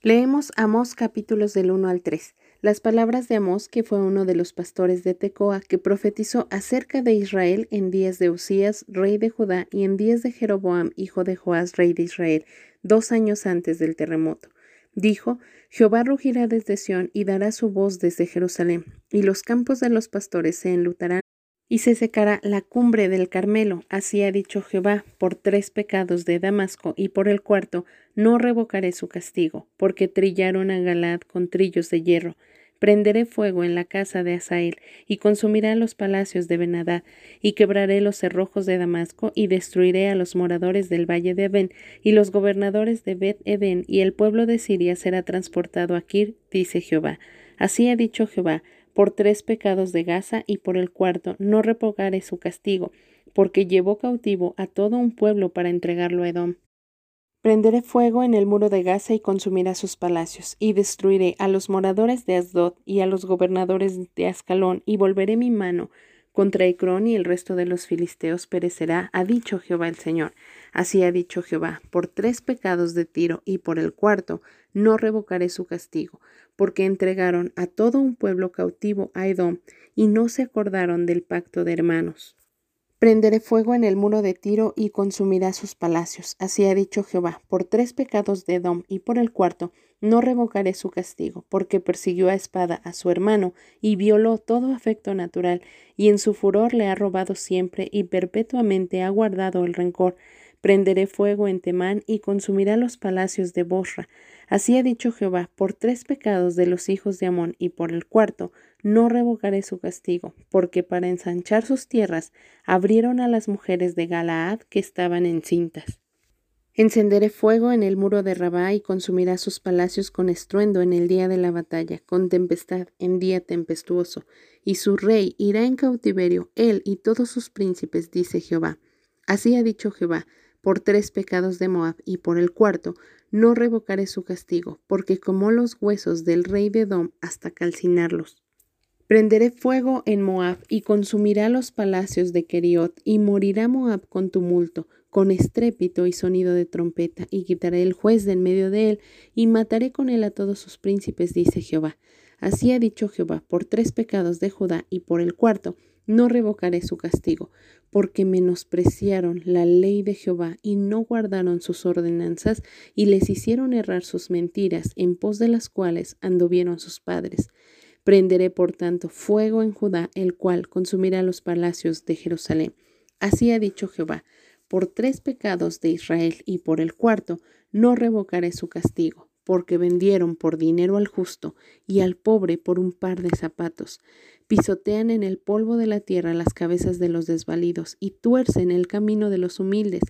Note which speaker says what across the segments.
Speaker 1: Leemos Amós capítulos del 1 al 3. Las palabras de Amós, que fue uno de los pastores de Tecoa, que profetizó acerca de Israel en días de Usías, rey de Judá, y en días de Jeroboam, hijo de Joás, rey de Israel, dos años antes del terremoto. Dijo, Jehová rugirá desde Sión y dará su voz desde Jerusalén, y los campos de los pastores se enlutarán y se secará la cumbre del Carmelo, así ha dicho Jehová, por tres pecados de Damasco, y por el cuarto no revocaré su castigo, porque trillaron a Galad con trillos de hierro. Prenderé fuego en la casa de Asael, y consumirá los palacios de Benadad, y quebraré los cerrojos de Damasco, y destruiré a los moradores del valle de Abén, y los gobernadores de Bet Eden, y el pueblo de Siria será transportado a Kir, dice Jehová. Así ha dicho Jehová, por tres pecados de Gaza y por el cuarto no repogaré su castigo, porque llevó cautivo a todo un pueblo para entregarlo a Edom. Prenderé fuego en el muro de Gaza y consumirá sus palacios, y destruiré a los moradores de Asdod y a los gobernadores de Ascalón, y volveré mi mano contra Ecrón y el resto de los filisteos perecerá, ha dicho Jehová el Señor. Así ha dicho Jehová, por tres pecados de Tiro y por el cuarto no revocaré su castigo, porque entregaron a todo un pueblo cautivo a Edom y no se acordaron del pacto de hermanos. Prenderé fuego en el muro de Tiro y consumirá sus palacios. Así ha dicho Jehová, por tres pecados de Edom y por el cuarto no revocaré su castigo, porque persiguió a espada a su hermano y violó todo afecto natural, y en su furor le ha robado siempre y perpetuamente ha guardado el rencor. Prenderé fuego en Temán y consumirá los palacios de Bosra. Así ha dicho Jehová, por tres pecados de los hijos de Amón y por el cuarto, no revocaré su castigo, porque para ensanchar sus tierras abrieron a las mujeres de Galaad que estaban encintas. Encenderé fuego en el muro de Rabá y consumirá sus palacios con estruendo en el día de la batalla, con tempestad en día tempestuoso, y su rey irá en cautiverio, él y todos sus príncipes, dice Jehová. Así ha dicho Jehová, por tres pecados de Moab y por el cuarto, no revocaré su castigo, porque como los huesos del rey de Edom hasta calcinarlos. Prenderé fuego en Moab y consumirá los palacios de Keriot, y morirá Moab con tumulto, con estrépito y sonido de trompeta, y quitaré el juez de en medio de él, y mataré con él a todos sus príncipes, dice Jehová. Así ha dicho Jehová, por tres pecados de Judá y por el cuarto, no revocaré su castigo, porque menospreciaron la ley de Jehová y no guardaron sus ordenanzas y les hicieron errar sus mentiras, en pos de las cuales anduvieron sus padres. Prenderé por tanto fuego en Judá, el cual consumirá los palacios de Jerusalén. Así ha dicho Jehová, por tres pecados de Israel y por el cuarto, no revocaré su castigo porque vendieron por dinero al justo y al pobre por un par de zapatos. Pisotean en el polvo de la tierra las cabezas de los desvalidos y tuercen el camino de los humildes,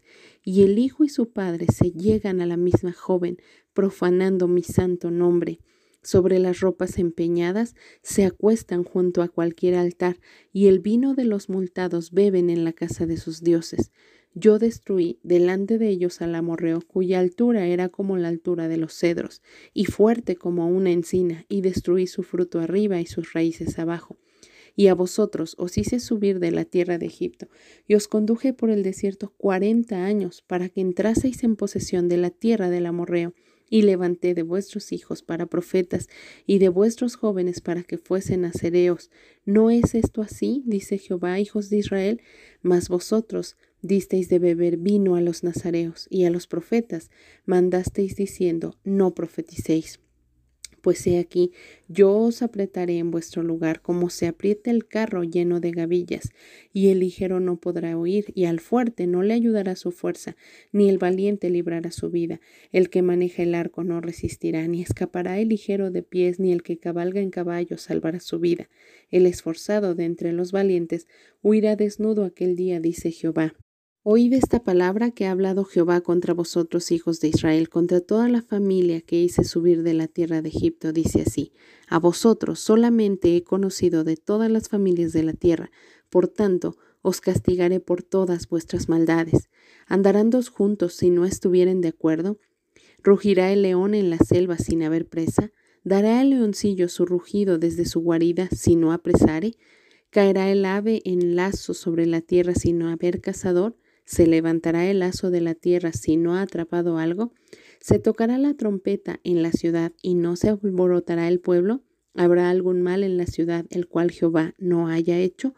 Speaker 1: y el hijo y su padre se llegan a la misma joven, profanando mi santo nombre. Sobre las ropas empeñadas se acuestan junto a cualquier altar, y el vino de los multados beben en la casa de sus dioses. Yo destruí delante de ellos al amorreo, cuya altura era como la altura de los cedros, y fuerte como una encina, y destruí su fruto arriba y sus raíces abajo. Y a vosotros os hice subir de la tierra de Egipto, y os conduje por el desierto cuarenta años, para que entraseis en posesión de la tierra del amorreo, y levanté de vuestros hijos para profetas y de vuestros jóvenes para que fuesen nacereos. ¿No es esto así? dice Jehová, hijos de Israel. Mas vosotros disteis de beber vino a los nazareos y a los profetas mandasteis diciendo, no profeticéis. Pues he aquí, yo os apretaré en vuestro lugar como se aprieta el carro lleno de gavillas, y el ligero no podrá huir, y al fuerte no le ayudará su fuerza, ni el valiente librará su vida. El que maneja el arco no resistirá, ni escapará el ligero de pies, ni el que cabalga en caballo salvará su vida. El esforzado de entre los valientes huirá desnudo aquel día, dice Jehová. Oíd esta palabra que ha hablado Jehová contra vosotros, hijos de Israel, contra toda la familia que hice subir de la tierra de Egipto, dice así, a vosotros solamente he conocido de todas las familias de la tierra, por tanto, os castigaré por todas vuestras maldades. ¿Andarán dos juntos si no estuvieren de acuerdo? ¿Rugirá el león en la selva sin haber presa? ¿Dará el leoncillo su rugido desde su guarida si no apresare? ¿Caerá el ave en lazo sobre la tierra sin no haber cazador? ¿Se levantará el lazo de la tierra si no ha atrapado algo? ¿Se tocará la trompeta en la ciudad y no se alborotará el pueblo? ¿Habrá algún mal en la ciudad el cual Jehová no haya hecho?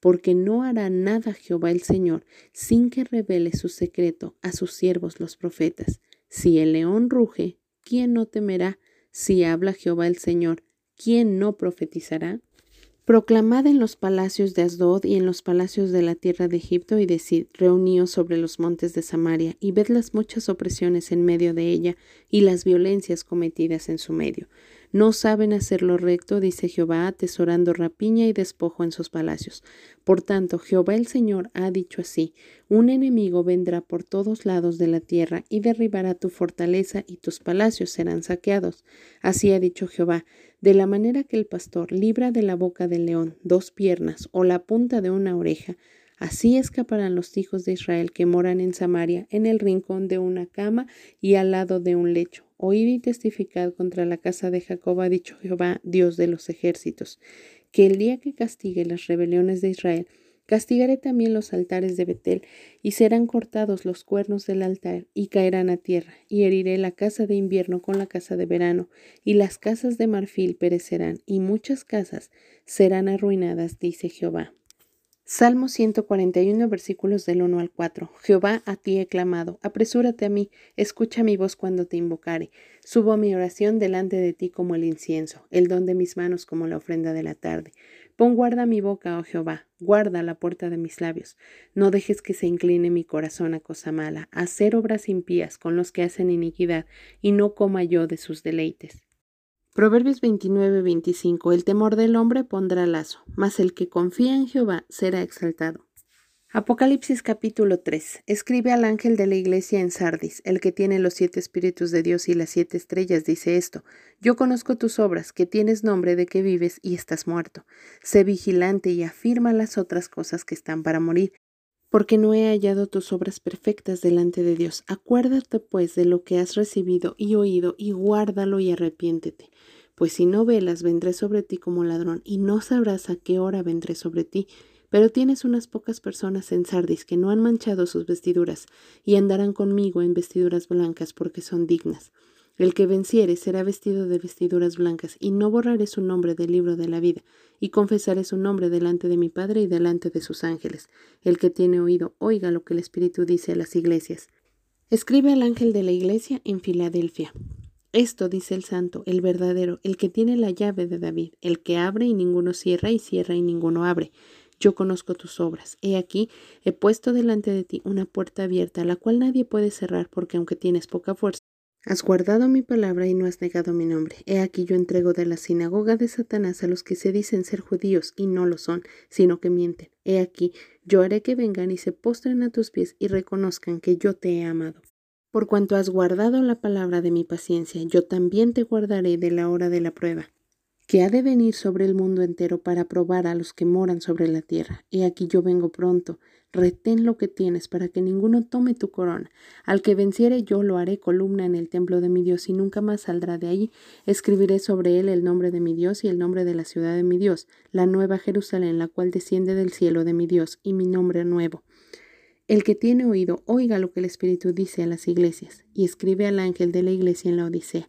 Speaker 1: Porque no hará nada Jehová el Señor sin que revele su secreto a sus siervos los profetas. Si el león ruge, ¿quién no temerá? Si habla Jehová el Señor, ¿quién no profetizará? Proclamad en los palacios de Asdod y en los palacios de la tierra de Egipto y decid, reuníos sobre los montes de Samaria y ved las muchas opresiones en medio de ella y las violencias cometidas en su medio. No saben hacer lo recto, dice Jehová, atesorando rapiña y despojo en sus palacios. Por tanto, Jehová el Señor ha dicho así, un enemigo vendrá por todos lados de la tierra y derribará tu fortaleza y tus palacios serán saqueados. Así ha dicho Jehová, de la manera que el pastor libra de la boca del león dos piernas o la punta de una oreja, Así escaparán los hijos de Israel que moran en Samaria, en el rincón de una cama y al lado de un lecho. Oíd y testificad contra la casa de Jacob, ha dicho Jehová, Dios de los ejércitos, que el día que castigue las rebeliones de Israel, castigaré también los altares de Betel, y serán cortados los cuernos del altar, y caerán a tierra, y heriré la casa de invierno con la casa de verano, y las casas de marfil perecerán, y muchas casas serán arruinadas, dice Jehová. Salmo 141, versículos del 1 al 4. Jehová, a ti he clamado, apresúrate a mí, escucha mi voz cuando te invocare. Subo mi oración delante de ti como el incienso, el don de mis manos como la ofrenda de la tarde. Pon guarda mi boca, oh Jehová, guarda la puerta de mis labios. No dejes que se incline mi corazón a cosa mala, a hacer obras impías con los que hacen iniquidad, y no coma yo de sus deleites. Proverbios 29, 25. El temor del hombre pondrá lazo, mas el que confía en Jehová será exaltado. Apocalipsis capítulo 3. Escribe al ángel de la iglesia en Sardis, el que tiene los siete espíritus de Dios y las siete estrellas, dice esto. Yo conozco tus obras, que tienes nombre de que vives y estás muerto. Sé vigilante y afirma las otras cosas que están para morir, porque no he hallado tus obras perfectas delante de Dios. Acuérdate pues de lo que has recibido y oído, y guárdalo y arrepiéntete pues si no velas vendré sobre ti como ladrón, y no sabrás a qué hora vendré sobre ti. Pero tienes unas pocas personas en Sardis que no han manchado sus vestiduras, y andarán conmigo en vestiduras blancas porque son dignas. El que venciere será vestido de vestiduras blancas, y no borraré su nombre del libro de la vida, y confesaré su nombre delante de mi Padre y delante de sus ángeles. El que tiene oído, oiga lo que el Espíritu dice a las iglesias. Escribe al ángel de la iglesia en Filadelfia. Esto dice el santo, el verdadero, el que tiene la llave de David, el que abre y ninguno cierra y cierra y ninguno abre. Yo conozco tus obras. He aquí, he puesto delante de ti una puerta abierta, la cual nadie puede cerrar, porque aunque tienes poca fuerza, has guardado mi palabra y no has negado mi nombre. He aquí yo entrego de la sinagoga de Satanás a los que se dicen ser judíos y no lo son, sino que mienten. He aquí, yo haré que vengan y se postren a tus pies y reconozcan que yo te he amado. Por cuanto has guardado la palabra de mi paciencia, yo también te guardaré de la hora de la prueba, que ha de venir sobre el mundo entero para probar a los que moran sobre la tierra. He aquí yo vengo pronto, retén lo que tienes para que ninguno tome tu corona. Al que venciere yo lo haré columna en el templo de mi Dios y nunca más saldrá de allí. Escribiré sobre él el nombre de mi Dios y el nombre de la ciudad de mi Dios, la nueva Jerusalén, la cual desciende del cielo de mi Dios, y mi nombre nuevo el que tiene oído, oiga lo que el Espíritu dice a las iglesias, y escribe al ángel de la iglesia en la Odisea.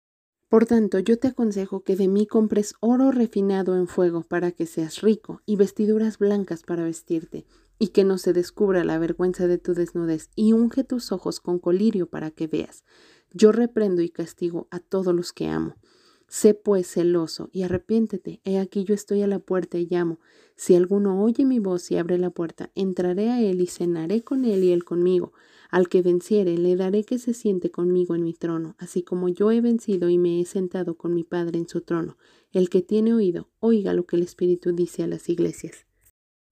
Speaker 1: Por tanto, yo te aconsejo que de mí compres oro refinado en fuego para que seas rico, y vestiduras blancas para vestirte, y que no se descubra la vergüenza de tu desnudez, y unge tus ojos con colirio para que veas. Yo reprendo y castigo a todos los que amo. Sé pues celoso y arrepiéntete. He aquí yo estoy a la puerta y llamo. Si alguno oye mi voz y abre la puerta, entraré a él y cenaré con él y él conmigo. Al que venciere, le daré que se siente conmigo en mi trono, así como yo he vencido y me he sentado con mi Padre en su trono. El que tiene oído, oiga lo que el Espíritu dice a las iglesias.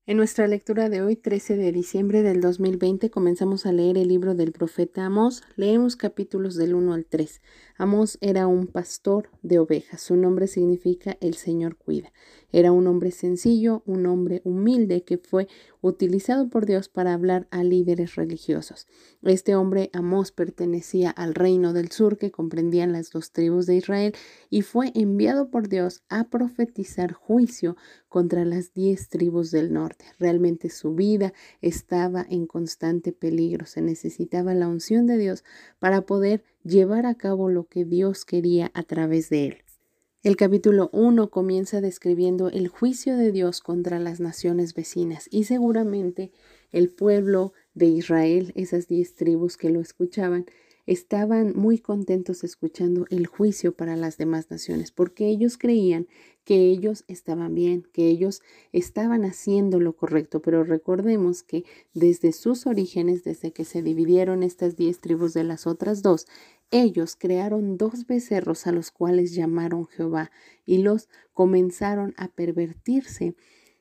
Speaker 1: En nuestra lectura de hoy, 13 de diciembre del 2020, comenzamos a leer el libro del profeta Amós. Leemos capítulos del 1 al 3. Amós era un pastor de ovejas. Su nombre significa el Señor cuida. Era un hombre sencillo, un hombre humilde que fue utilizado por Dios para hablar a líderes religiosos. Este hombre Amós pertenecía al reino del sur que comprendían las dos tribus de Israel y fue enviado por Dios a profetizar juicio contra las diez tribus del norte. Realmente su vida estaba en constante peligro. Se necesitaba la unción de Dios para poder llevar a cabo lo que Dios quería a través de él. El capítulo 1 comienza describiendo el juicio de Dios contra las naciones vecinas y seguramente el pueblo de Israel, esas diez tribus que lo escuchaban, estaban muy contentos escuchando el juicio para las demás naciones, porque ellos creían que ellos estaban bien, que ellos estaban haciendo lo correcto, pero recordemos que desde sus orígenes, desde que se dividieron estas diez tribus de las otras dos, ellos crearon dos becerros a los cuales llamaron Jehová y los comenzaron a pervertirse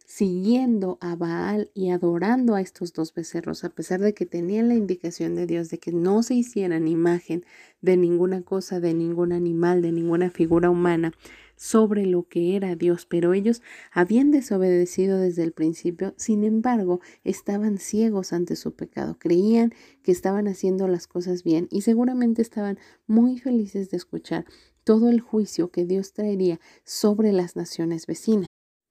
Speaker 1: siguiendo a Baal y adorando a estos dos becerros, a pesar de que tenían la indicación de Dios de que no se hicieran imagen de ninguna cosa, de ningún animal, de ninguna figura humana sobre lo que era Dios, pero ellos habían desobedecido desde el principio, sin embargo, estaban ciegos ante su pecado, creían que estaban haciendo las cosas bien y seguramente estaban muy felices de escuchar todo el juicio que Dios traería sobre las naciones vecinas.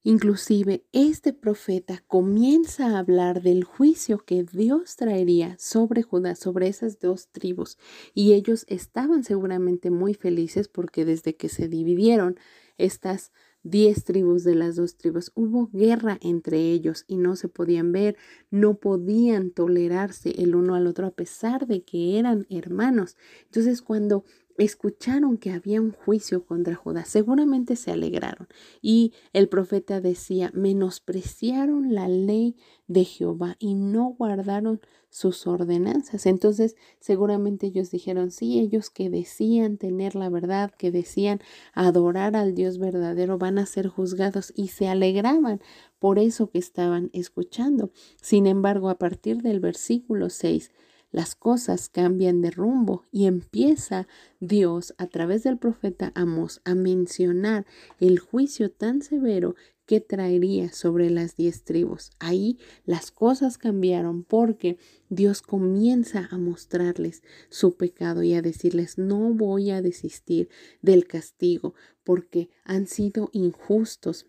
Speaker 1: Inclusive este profeta comienza a hablar del juicio que Dios traería sobre Judá, sobre esas dos tribus, y ellos estaban seguramente muy felices porque desde que se dividieron estas diez tribus de las dos tribus. Hubo guerra entre ellos y no se podían ver, no podían tolerarse el uno al otro a pesar de que eran hermanos. Entonces cuando escucharon que había un juicio contra Judá, seguramente se alegraron. Y el profeta decía, menospreciaron la ley de Jehová y no guardaron sus ordenanzas. Entonces, seguramente ellos dijeron, sí, ellos que decían tener la verdad, que decían adorar al Dios verdadero, van a ser juzgados y se alegraban por eso que estaban escuchando. Sin embargo, a partir del versículo 6, las cosas cambian de rumbo y empieza Dios a través del profeta Amos a mencionar el juicio tan severo que traería sobre las diez tribus. Ahí las cosas cambiaron porque Dios comienza a mostrarles su pecado y a decirles, no voy a desistir del castigo porque han sido injustos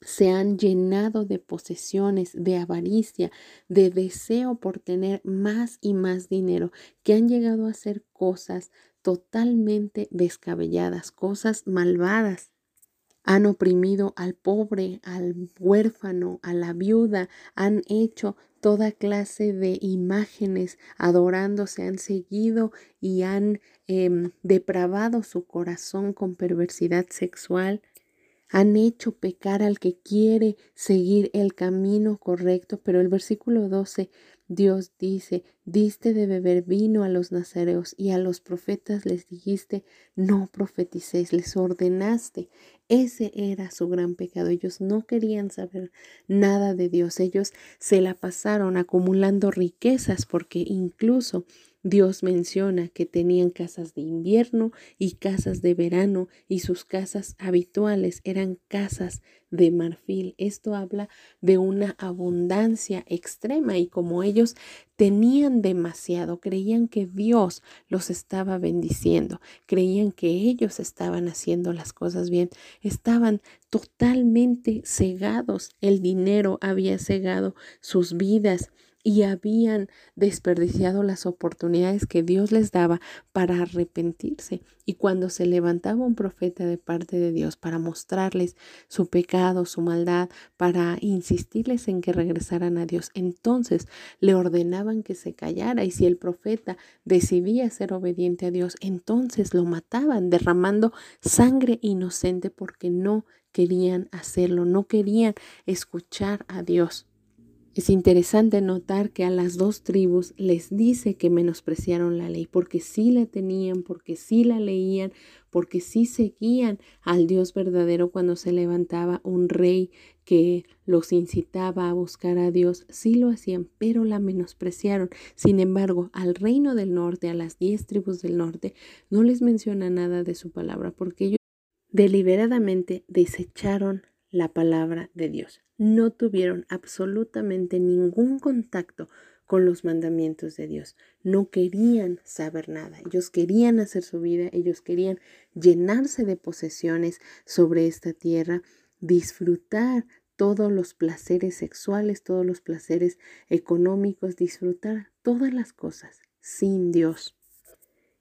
Speaker 1: se han llenado de posesiones, de avaricia, de deseo por tener más y más dinero, que han llegado a hacer cosas totalmente descabelladas, cosas malvadas. Han oprimido al pobre, al huérfano, a la viuda, han hecho toda clase de imágenes adorándose, han seguido y han em, depravado su corazón con perversidad sexual han hecho pecar al que quiere seguir el camino correcto, pero el versículo 12 Dios dice, diste de beber vino a los nazareos y a los profetas les dijiste, no profeticéis, les ordenaste. Ese era su gran pecado. Ellos no querían saber nada de Dios. Ellos se la pasaron acumulando riquezas porque incluso Dios menciona que tenían casas de invierno y casas de verano y sus casas habituales eran casas de marfil. Esto habla de una abundancia extrema y como ellos tenían demasiado, creían que Dios los estaba bendiciendo, creían que ellos estaban haciendo las cosas bien, estaban totalmente cegados. El dinero había cegado sus vidas y habían desperdiciado las oportunidades que Dios les daba para arrepentirse. Y cuando se levantaba un profeta de parte de Dios para mostrarles su pecado, su maldad, para insistirles en que regresaran a Dios, entonces le ordenaban que se callara y si el profeta decidía ser obediente a Dios, entonces lo mataban derramando sangre inocente porque no querían hacerlo, no querían escuchar a Dios. Es interesante notar que a las dos tribus les dice que menospreciaron la ley, porque sí la tenían, porque sí la leían, porque sí seguían al Dios verdadero cuando se levantaba un rey que los incitaba a buscar a Dios, sí lo hacían, pero la menospreciaron. Sin embargo, al reino del norte, a las diez tribus del norte, no les menciona nada de su palabra, porque ellos deliberadamente desecharon la palabra de Dios. No tuvieron absolutamente ningún contacto con los mandamientos de Dios. No querían saber nada. Ellos querían hacer su vida, ellos querían llenarse de posesiones sobre esta tierra, disfrutar todos los placeres sexuales, todos los placeres económicos, disfrutar todas las cosas sin Dios.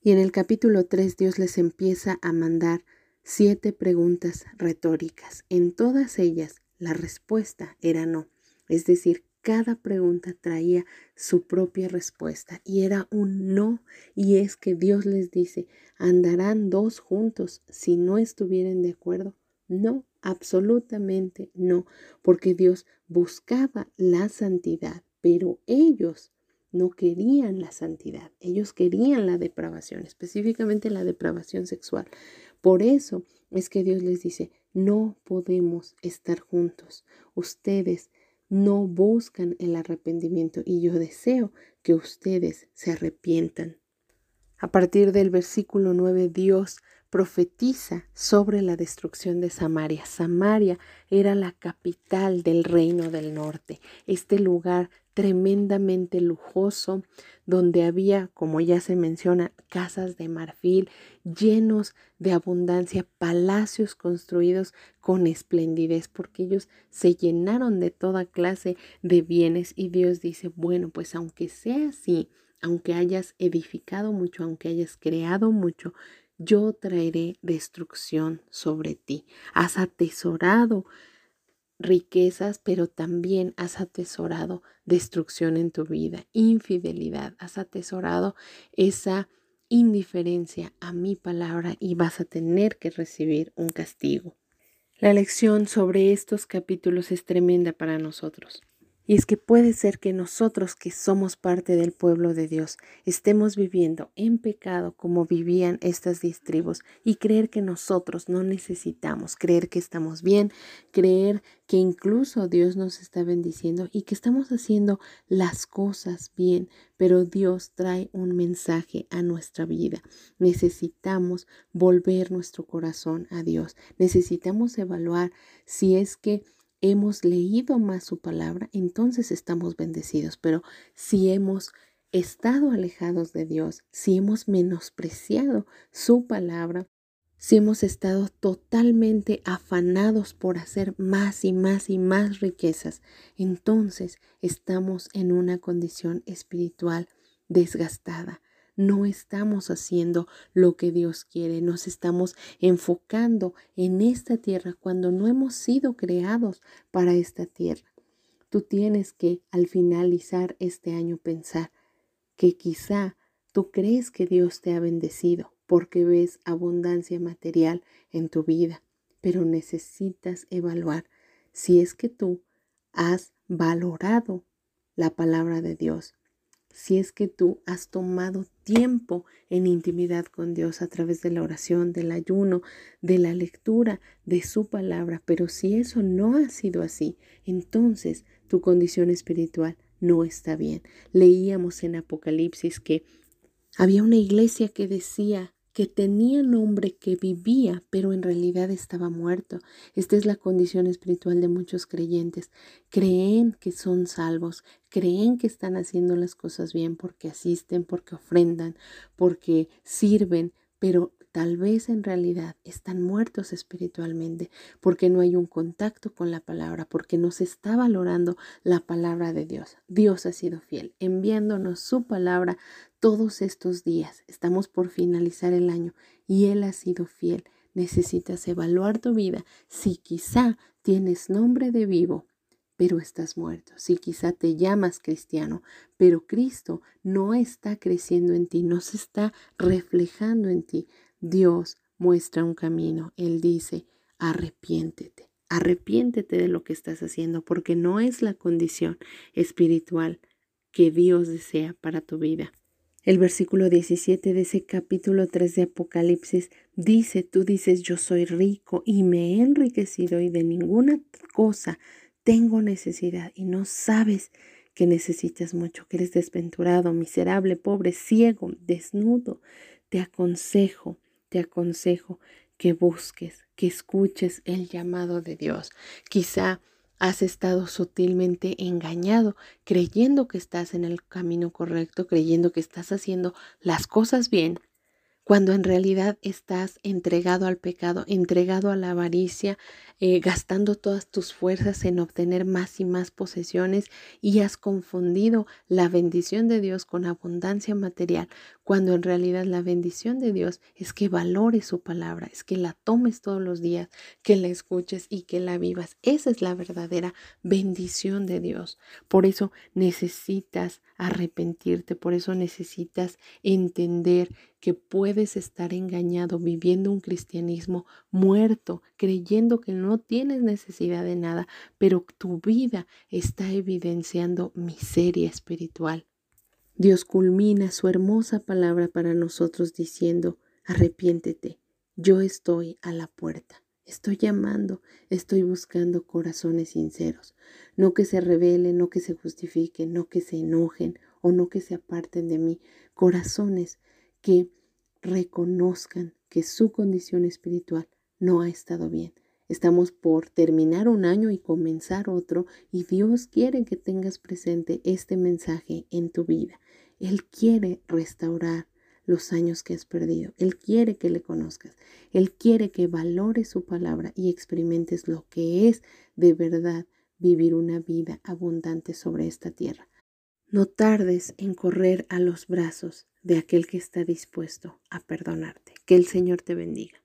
Speaker 1: Y en el capítulo 3 Dios les empieza a mandar siete preguntas retóricas. En todas ellas la respuesta era no. Es decir, cada pregunta traía su propia respuesta y era un no. Y es que Dios les dice, ¿andarán dos juntos si no estuvieran de acuerdo? No, absolutamente no, porque Dios buscaba la santidad, pero ellos no querían la santidad, ellos querían la depravación, específicamente la depravación sexual. Por eso es que Dios les dice, no podemos estar juntos. Ustedes no buscan el arrepentimiento y yo deseo que ustedes se arrepientan. A partir del versículo 9, Dios profetiza sobre la destrucción de Samaria. Samaria era la capital del reino del norte, este lugar tremendamente lujoso donde había, como ya se menciona, casas de marfil llenos de abundancia, palacios construidos con esplendidez, porque ellos se llenaron de toda clase de bienes y Dios dice, bueno, pues aunque sea así, aunque hayas edificado mucho, aunque hayas creado mucho, yo traeré destrucción sobre ti. Has atesorado riquezas, pero también has atesorado destrucción en tu vida, infidelidad, has atesorado esa indiferencia a mi palabra y vas a tener que recibir un castigo. La lección sobre estos capítulos es tremenda para nosotros. Y es que puede ser que nosotros que somos parte del pueblo de Dios estemos viviendo en pecado como vivían estas distribos y creer que nosotros no necesitamos, creer que estamos bien, creer que incluso Dios nos está bendiciendo y que estamos haciendo las cosas bien, pero Dios trae un mensaje a nuestra vida. Necesitamos volver nuestro corazón a Dios. Necesitamos evaluar si es que hemos leído más su palabra, entonces estamos bendecidos. Pero si hemos estado alejados de Dios, si hemos menospreciado su palabra, si hemos estado totalmente afanados por hacer más y más y más riquezas, entonces estamos en una condición espiritual desgastada no estamos haciendo lo que Dios quiere, nos estamos enfocando en esta tierra cuando no hemos sido creados para esta tierra. Tú tienes que al finalizar este año pensar que quizá tú crees que Dios te ha bendecido porque ves abundancia material en tu vida, pero necesitas evaluar si es que tú has valorado la palabra de Dios, si es que tú has tomado tiempo en intimidad con Dios a través de la oración, del ayuno, de la lectura de su palabra. Pero si eso no ha sido así, entonces tu condición espiritual no está bien. Leíamos en Apocalipsis que había una iglesia que decía que tenía nombre que vivía, pero en realidad estaba muerto. Esta es la condición espiritual de muchos creyentes. Creen que son salvos, creen que están haciendo las cosas bien porque asisten, porque ofrendan, porque sirven, pero tal vez en realidad están muertos espiritualmente porque no hay un contacto con la palabra, porque no se está valorando la palabra de Dios. Dios ha sido fiel, enviándonos su palabra todos estos días. Estamos por finalizar el año y Él ha sido fiel. Necesitas evaluar tu vida si quizá tienes nombre de vivo pero estás muerto. Si quizá te llamas cristiano, pero Cristo no está creciendo en ti, no se está reflejando en ti. Dios muestra un camino. Él dice, arrepiéntete, arrepiéntete de lo que estás haciendo, porque no es la condición espiritual que Dios desea para tu vida. El versículo 17 de ese capítulo 3 de Apocalipsis dice, tú dices, yo soy rico y me he enriquecido y de ninguna cosa tengo necesidad y no sabes que necesitas mucho, que eres desventurado, miserable, pobre, ciego, desnudo. Te aconsejo, te aconsejo que busques, que escuches el llamado de Dios. Quizá Has estado sutilmente engañado, creyendo que estás en el camino correcto, creyendo que estás haciendo las cosas bien, cuando en realidad estás entregado al pecado, entregado a la avaricia, eh, gastando todas tus fuerzas en obtener más y más posesiones y has confundido la bendición de Dios con abundancia material, cuando en realidad la bendición de Dios es que valores su palabra, es que la tomes todos los días, que la escuches y que la vivas. Esa es la verdadera bendición de Dios. Por eso necesitas arrepentirte, por eso necesitas entender que puedes estar engañado viviendo un cristianismo muerto, creyendo que no tienes necesidad de nada, pero tu vida está evidenciando miseria espiritual. Dios culmina su hermosa palabra para nosotros diciendo, arrepiéntete, yo estoy a la puerta. Estoy llamando, estoy buscando corazones sinceros, no que se rebelen, no que se justifiquen, no que se enojen o no que se aparten de mí, corazones que reconozcan que su condición espiritual no ha estado bien. Estamos por terminar un año y comenzar otro y Dios quiere que tengas presente este mensaje en tu vida. Él quiere restaurar los años que has perdido. Él quiere que le conozcas. Él quiere que valores su palabra y experimentes lo que es de verdad vivir una vida abundante sobre esta tierra. No tardes en correr a los brazos de aquel que está dispuesto a perdonarte. Que el Señor te bendiga.